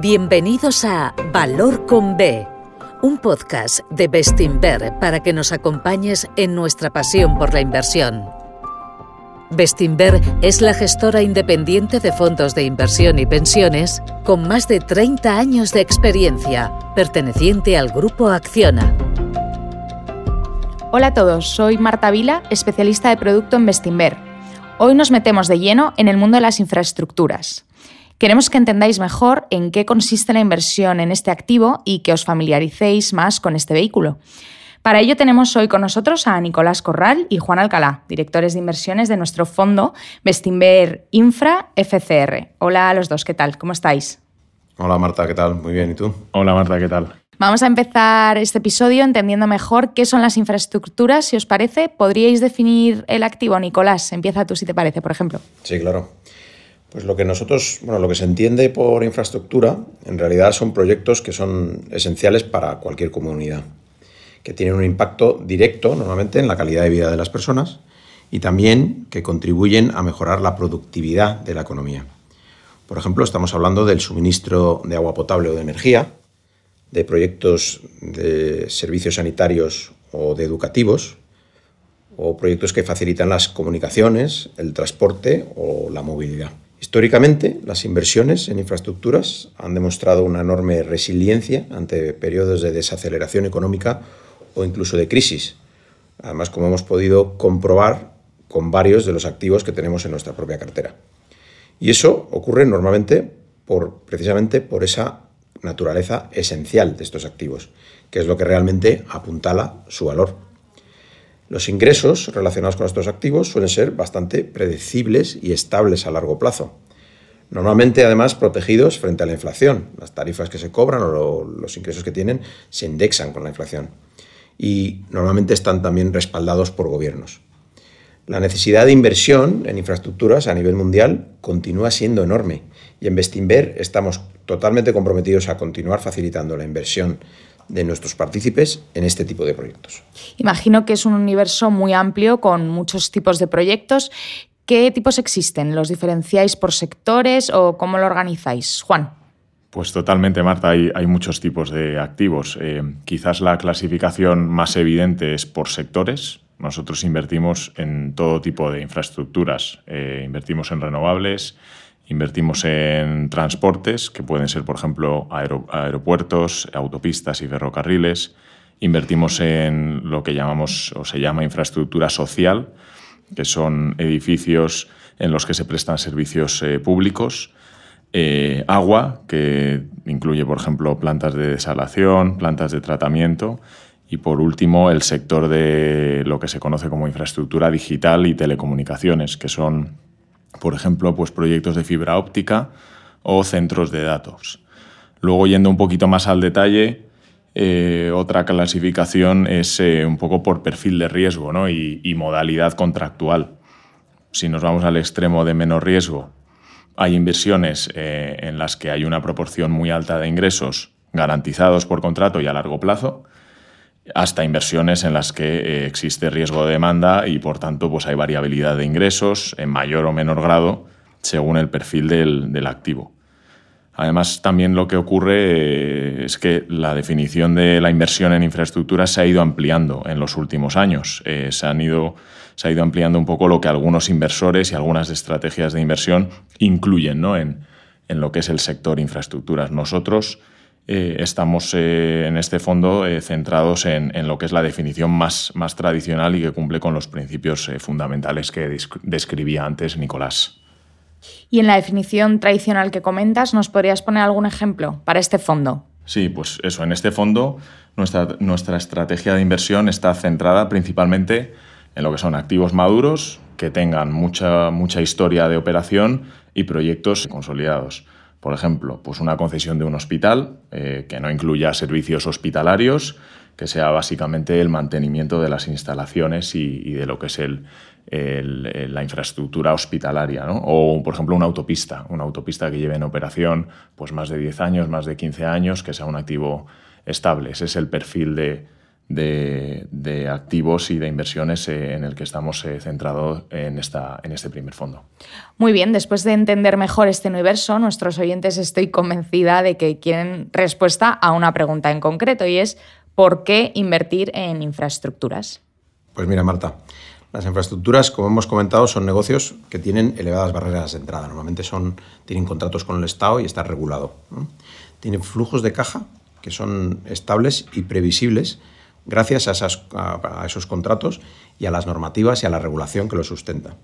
Bienvenidos a Valor con B, un podcast de Bestinver para que nos acompañes en nuestra pasión por la inversión. Bestinver es la gestora independiente de fondos de inversión y pensiones con más de 30 años de experiencia, perteneciente al grupo Acciona. Hola a todos, soy Marta Vila, especialista de producto en Bestinver. Hoy nos metemos de lleno en el mundo de las infraestructuras. Queremos que entendáis mejor en qué consiste la inversión en este activo y que os familiaricéis más con este vehículo. Para ello tenemos hoy con nosotros a Nicolás Corral y Juan Alcalá, directores de inversiones de nuestro fondo Bestinver Infra FCR. Hola a los dos, ¿qué tal? ¿Cómo estáis? Hola Marta, ¿qué tal? Muy bien, ¿y tú? Hola Marta, ¿qué tal? Vamos a empezar este episodio entendiendo mejor qué son las infraestructuras, si os parece. ¿Podríais definir el activo? Nicolás, empieza tú si te parece, por ejemplo. Sí, claro. Pues lo que nosotros, bueno, lo que se entiende por infraestructura, en realidad son proyectos que son esenciales para cualquier comunidad, que tienen un impacto directo normalmente en la calidad de vida de las personas y también que contribuyen a mejorar la productividad de la economía. Por ejemplo, estamos hablando del suministro de agua potable o de energía, de proyectos de servicios sanitarios o de educativos, o proyectos que facilitan las comunicaciones, el transporte o la movilidad. Históricamente, las inversiones en infraestructuras han demostrado una enorme resiliencia ante periodos de desaceleración económica o incluso de crisis. Además, como hemos podido comprobar con varios de los activos que tenemos en nuestra propia cartera. Y eso ocurre normalmente por, precisamente por esa naturaleza esencial de estos activos, que es lo que realmente apuntala su valor. Los ingresos relacionados con estos activos suelen ser bastante predecibles y estables a largo plazo. Normalmente, además, protegidos frente a la inflación. Las tarifas que se cobran o los ingresos que tienen se indexan con la inflación. Y normalmente están también respaldados por gobiernos. La necesidad de inversión en infraestructuras a nivel mundial continúa siendo enorme y en Bestinver estamos totalmente comprometidos a continuar facilitando la inversión de nuestros partícipes en este tipo de proyectos. Imagino que es un universo muy amplio con muchos tipos de proyectos. ¿Qué tipos existen? ¿Los diferenciáis por sectores o cómo lo organizáis? Juan. Pues totalmente, Marta. Hay, hay muchos tipos de activos. Eh, quizás la clasificación más evidente es por sectores. Nosotros invertimos en todo tipo de infraestructuras. Eh, invertimos en renovables, Invertimos en transportes, que pueden ser, por ejemplo, aeropuertos, autopistas y ferrocarriles. Invertimos en lo que llamamos o se llama infraestructura social, que son edificios en los que se prestan servicios eh, públicos. Eh, agua, que incluye, por ejemplo, plantas de desalación, plantas de tratamiento. Y por último, el sector de lo que se conoce como infraestructura digital y telecomunicaciones, que son por ejemplo, pues proyectos de fibra óptica o centros de datos. Luego, yendo un poquito más al detalle, eh, otra clasificación es eh, un poco por perfil de riesgo y, modalidad contractual. Si nos vamos al extremo de menor riesgo, hay inversiones eh, en las que hay una proporción muy alta de ingresos garantizados por contrato y a largo plazo, hasta inversiones en las que eh, existe riesgo de demanda y por tanto pues hay variabilidad de ingresos en mayor o menor grado según el perfil del, activo. Además, también lo que ocurre eh, es que la definición de la inversión en infraestructuras se ha ido ampliando en los últimos años. Eh, se, han ido, se ha ido ampliando un poco lo que algunos inversores y algunas estrategias de inversión incluyen en, en lo que es el sector infraestructuras. Nosotros eh, estamos eh, en este fondo eh, centrados en, lo que es la definición más, más tradicional y que cumple con los principios fundamentales que describía antes Nicolás. Y en la definición tradicional que comentas, ¿nos podrías poner algún ejemplo para este fondo? Sí, pues eso, en este fondo nuestra, nuestra estrategia de inversión está centrada principalmente en lo que son activos maduros, que tengan mucha, mucha historia de operación y proyectos consolidados. Por ejemplo, pues una concesión de un hospital eh, que no incluya servicios hospitalarios, que sea básicamente el mantenimiento de las instalaciones y, de lo que es el, la infraestructura hospitalaria. O, por ejemplo, una autopista, una autopista que lleve en operación pues, más de 10 años, más de 15 años, que sea un activo estable. Ese es el perfil de, de, activos y de inversiones eh, en el que estamos eh, centrados en, esta, en este primer fondo. Muy bien, después de entender mejor este universo, nuestros oyentes estoy convencida de que quieren respuesta a una pregunta en concreto y es ¿por qué invertir en infraestructuras? Pues mira, Marta, las infraestructuras, como hemos comentado, son negocios que tienen elevadas barreras de entrada. Normalmente son, tienen contratos con el Estado y está regulado. Tienen flujos de caja que son estables y previsibles gracias a, esos contratos y a las normativas y a la regulación que los sustenta.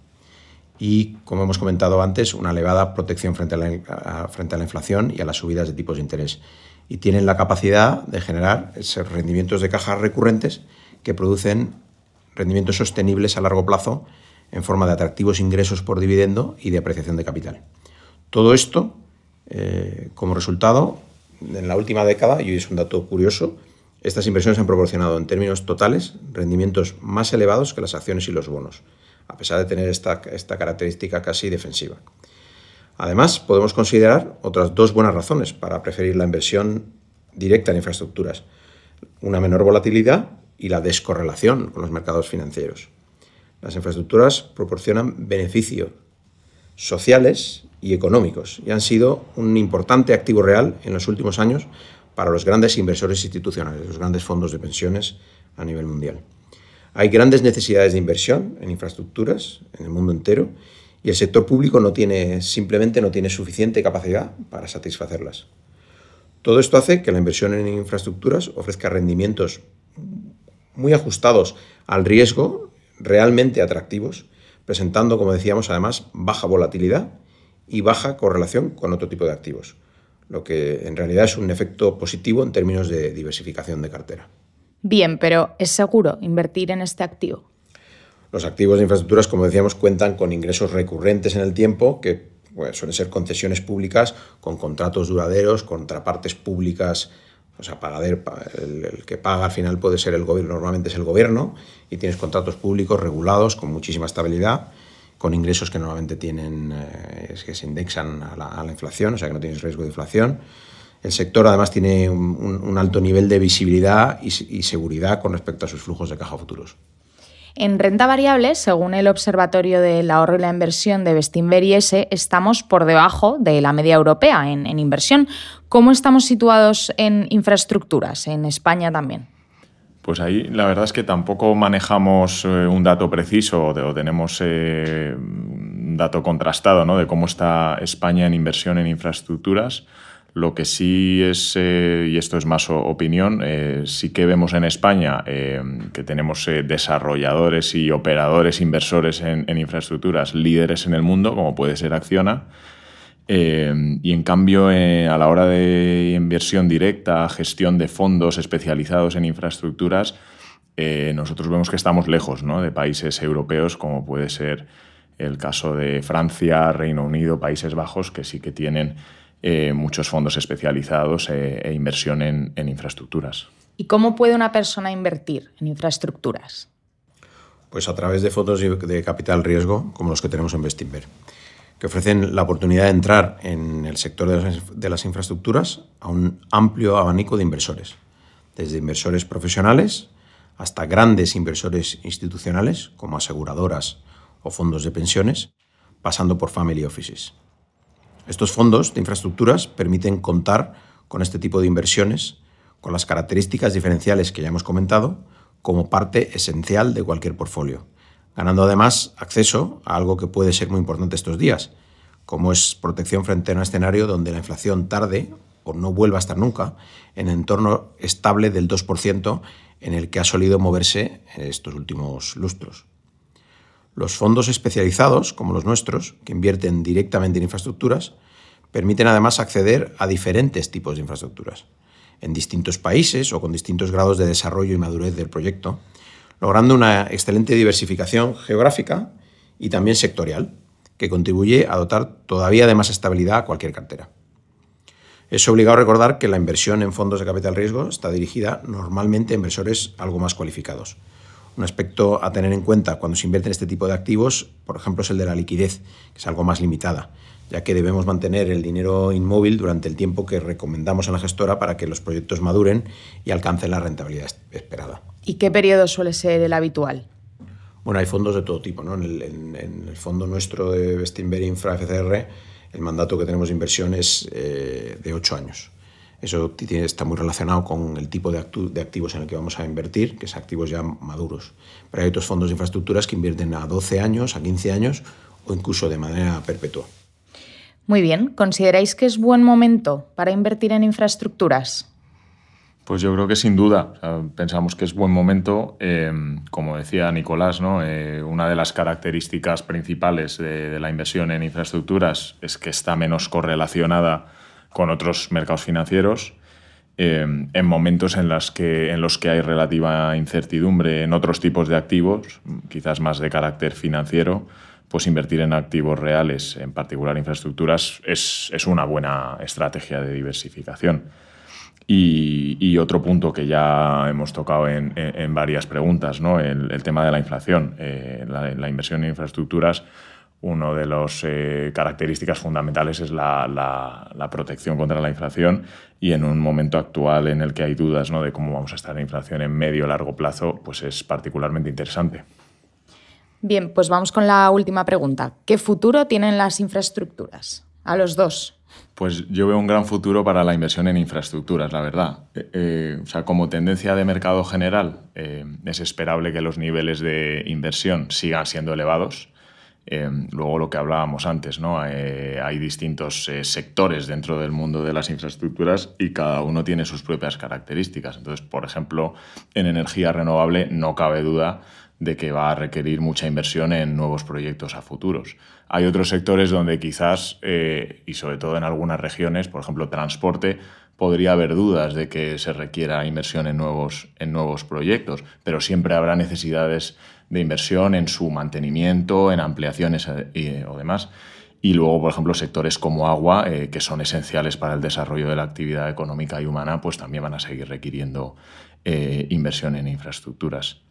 Y, como hemos comentado antes, una elevada protección frente a, la, frente a la inflación y a las subidas de tipos de interés. Y tienen la capacidad de generar rendimientos de caja recurrentes que producen rendimientos sostenibles a largo plazo en forma de atractivos ingresos por dividendo y de apreciación de capital. Todo esto, eh, como resultado, en la última década, y es un dato curioso, estas inversiones han proporcionado en términos totales rendimientos más elevados que las acciones y los bonos, a pesar de tener esta, esta característica casi defensiva. Además, podemos considerar otras dos buenas razones para preferir la inversión directa en infraestructuras. Una menor volatilidad y la descorrelación con los mercados financieros. Las infraestructuras proporcionan beneficios sociales y económicos y han sido un importante activo real en los últimos años para los grandes inversores institucionales, los grandes fondos de pensiones a nivel mundial. Hay grandes necesidades de inversión en infraestructuras en el mundo entero y el sector público simplemente no tiene suficiente capacidad para satisfacerlas. Todo esto hace que la inversión en infraestructuras ofrezca rendimientos muy ajustados al riesgo, realmente atractivos, presentando, como decíamos, además baja volatilidad y baja correlación con otro tipo de activos lo que en realidad es un efecto positivo en términos de diversificación de cartera. Bien, pero ¿es seguro invertir en este activo? Los activos de infraestructuras, como decíamos, cuentan con ingresos recurrentes en el tiempo, que pues, suelen ser concesiones públicas con contratos duraderos, contrapartes públicas, o sea, pagadero, el, el, que paga al final puede ser el gobierno, normalmente es el gobierno, y tienes contratos públicos regulados con muchísima estabilidad con ingresos que normalmente tienen, eh, que se indexan a la, inflación, o sea que no tienes riesgo de inflación. El sector además tiene un, alto nivel de visibilidad y, seguridad con respecto a sus flujos de caja futuros. En renta variable, según el Observatorio del Ahorro y la Inversión de Bestinver y S, estamos por debajo de la media europea en inversión. ¿Cómo estamos situados en infraestructuras, en España también? Pues ahí la verdad es que tampoco manejamos eh, un dato preciso o, tenemos eh, un dato contrastado ¿no? de cómo está España en inversión en infraestructuras. Lo que sí es, eh, y esto es más opinión, sí que vemos en España que tenemos desarrolladores y operadores inversores en, en infraestructuras líderes en el mundo, como puede ser Acciona, eh, y en cambio, eh, a la hora de inversión directa, gestión de fondos especializados en infraestructuras, eh, nosotros vemos que estamos lejos de países europeos, como puede ser el caso de Francia, Reino Unido, Países Bajos, que sí que tienen muchos fondos especializados e inversión en, en infraestructuras. ¿Y cómo puede una persona invertir en infraestructuras? Pues a través de fondos de capital riesgo, como los que tenemos en Bestinver que ofrecen la oportunidad de entrar en el sector de las infraestructuras a un amplio abanico de inversores, desde inversores profesionales hasta grandes inversores institucionales como aseguradoras o fondos de pensiones, pasando por family offices. Estos fondos de infraestructuras permiten contar con este tipo de inversiones, con las características diferenciales que ya hemos comentado, como parte esencial de cualquier portfolio ganando además acceso a algo que puede ser muy importante estos días, como es protección frente a un escenario donde la inflación tarde o no vuelva a estar nunca en entorno estable del 2% en el que ha solido moverse estos últimos lustros. Los fondos especializados, como los nuestros, que invierten directamente en infraestructuras, permiten además acceder a diferentes tipos de infraestructuras, en distintos países o con distintos grados de desarrollo y madurez del proyecto, logrando una excelente diversificación geográfica y también sectorial, que contribuye a dotar todavía de más estabilidad a cualquier cartera. Es obligado recordar que la inversión en fondos de capital riesgo está dirigida normalmente a inversores algo más cualificados. Un aspecto a tener en cuenta cuando se invierte en este tipo de activos, por ejemplo, es el de la liquidez, que es algo más limitada, ya que debemos mantener el dinero inmóvil durante el tiempo que recomendamos a la gestora para que los proyectos maduren y alcancen la rentabilidad esperada. ¿Y qué periodo suele ser el habitual? Bueno, hay fondos de todo tipo. ¿no? En, el, fondo nuestro de Bestinver Infra FCR, el mandato que tenemos de inversión es eh, de ocho años. Eso está muy relacionado con el tipo de, activos en el que vamos a invertir, que es activos ya maduros. Pero hay otros fondos de infraestructuras que invierten a 12 años, a 15 años o incluso de manera perpetua. Muy bien. ¿Consideráis que es buen momento para invertir en infraestructuras? Pues yo creo que sin duda. pensamos que es buen momento. Eh, como decía Nicolás, ¿no? Eh, una de las características principales de, la inversión en infraestructuras es que está menos correlacionada con otros mercados financieros. Eh, en momentos en, las que, en los que hay relativa incertidumbre en otros tipos de activos, quizás más de carácter financiero, pues invertir en activos reales, en particular infraestructuras, es, una buena estrategia de diversificación. Y, otro punto que ya hemos tocado en, varias preguntas, ¿no? el, tema de la inflación. Eh, la, inversión en infraestructuras una de las eh, características fundamentales es la, protección contra la inflación y en un momento actual en el que hay dudas ¿no? de cómo vamos a estar en inflación en medio o largo plazo, pues es particularmente interesante. Bien, pues vamos con la última pregunta. ¿Qué futuro tienen las infraestructuras? A los dos. Pues yo veo un gran futuro para la inversión en infraestructuras, la verdad. Eh, eh, o sea, como tendencia de mercado general, es esperable que los niveles de inversión sigan siendo elevados eh, luego lo que hablábamos antes, ¿no? Eh, hay distintos eh, sectores dentro del mundo de las infraestructuras y cada uno tiene sus propias características. Entonces, por ejemplo, en energía renovable no cabe duda de que va a requerir mucha inversión en nuevos proyectos a futuros. Hay otros sectores donde quizás, y sobre todo en algunas regiones, por ejemplo, transporte, podría haber dudas de que se requiera inversión en nuevos, en nuevos proyectos, pero siempre habrá necesidades de inversión en su mantenimiento, en ampliaciones eh, o demás. Y luego, por ejemplo, sectores como agua, eh, que son esenciales para el desarrollo de la actividad económica y humana, pues también van a seguir requiriendo eh, inversión en infraestructuras.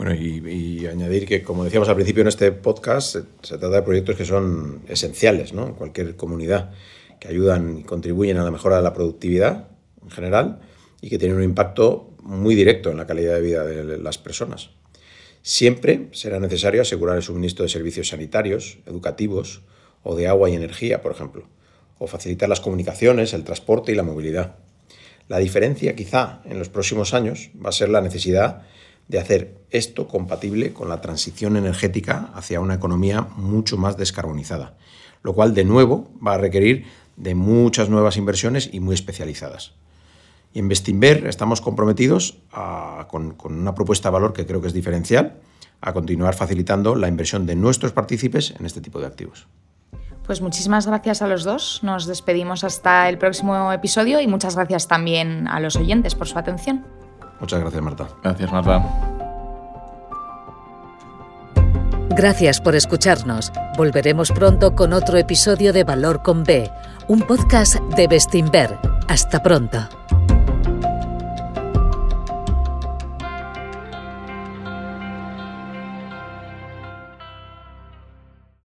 Bueno, y, añadir que, como decíamos al principio en este podcast, se, trata de proyectos que son esenciales ¿no? en cualquier comunidad, que ayudan y contribuyen a la mejora de la productividad en general y que tienen un impacto muy directo en la calidad de vida de las personas. Siempre será necesario asegurar el suministro de servicios sanitarios, educativos o de agua y energía, por ejemplo, o facilitar las comunicaciones, el transporte y la movilidad. La diferencia quizá en los próximos años va a ser la necesidad de hacer esto compatible con la transición energética hacia una economía mucho más descarbonizada, lo cual de nuevo va a requerir de muchas nuevas inversiones y muy especializadas. Y en Bestinver estamos comprometidos con, una propuesta de valor que creo que es diferencial, a continuar facilitando la inversión de nuestros partícipes en este tipo de activos. Pues muchísimas gracias a los dos. Nos despedimos hasta el próximo episodio y muchas gracias también a los oyentes por su atención. Muchas gracias, Marta. Gracias, Marta. Gracias por escucharnos. Volveremos pronto con otro episodio de Valor con B, un podcast de Bestinver. Hasta pronto.